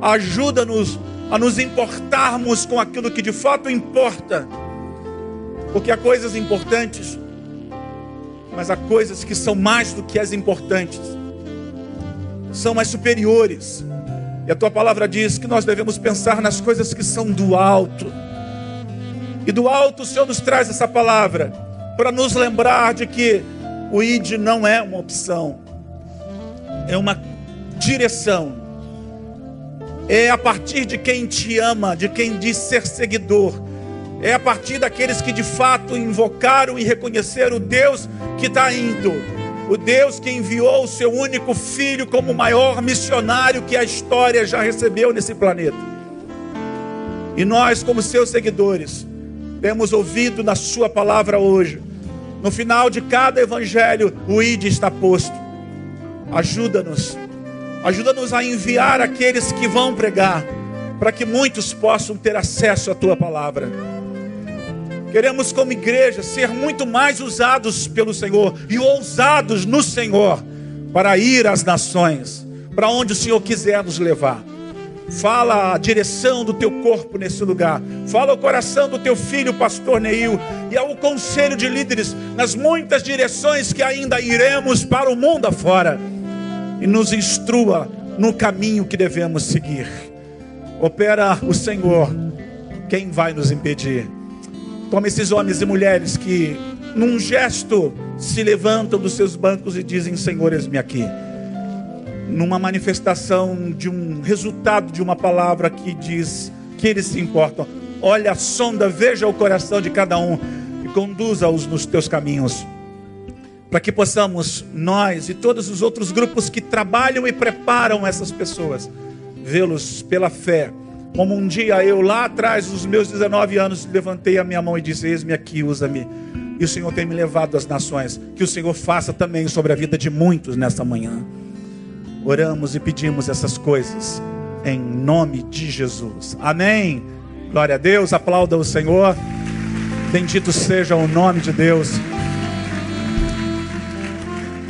Ajuda-nos a nos importarmos com aquilo que de fato importa. Porque há coisas importantes, mas há coisas que são mais do que as importantes são mais superiores. E a tua palavra diz que nós devemos pensar nas coisas que são do alto. E do alto o Senhor nos traz essa palavra para nos lembrar de que o ID não é uma opção, é uma direção. É a partir de quem te ama, de quem diz ser seguidor. É a partir daqueles que de fato invocaram e reconheceram o Deus que está indo o Deus que enviou o seu único filho como o maior missionário que a história já recebeu nesse planeta. E nós, como seus seguidores, temos ouvido na sua palavra hoje. No final de cada evangelho, o ID está posto. Ajuda-nos. Ajuda-nos a enviar aqueles que vão pregar, para que muitos possam ter acesso à tua palavra. Queremos, como igreja, ser muito mais usados pelo Senhor e ousados no Senhor para ir às nações, para onde o Senhor quiser nos levar. Fala a direção do teu corpo nesse lugar. Fala o coração do teu filho, pastor Neil, e ao conselho de líderes nas muitas direções que ainda iremos para o mundo afora. E nos instrua no caminho que devemos seguir. Opera o Senhor. Quem vai nos impedir? Toma esses homens e mulheres que, num gesto, se levantam dos seus bancos e dizem: Senhor, eis-me aqui. Numa manifestação de um resultado de uma palavra que diz que eles se importam. Olha a sonda, veja o coração de cada um e conduza-os nos teus caminhos. Para que possamos, nós e todos os outros grupos que trabalham e preparam essas pessoas, vê-los pela fé. Como um dia eu lá atrás, nos meus 19 anos, levantei a minha mão e disse: Eis-me aqui, usa-me. E o Senhor tem me levado às nações. Que o Senhor faça também sobre a vida de muitos nesta manhã. Oramos e pedimos essas coisas em nome de Jesus. Amém. Glória a Deus. Aplauda o Senhor. Bendito seja o nome de Deus.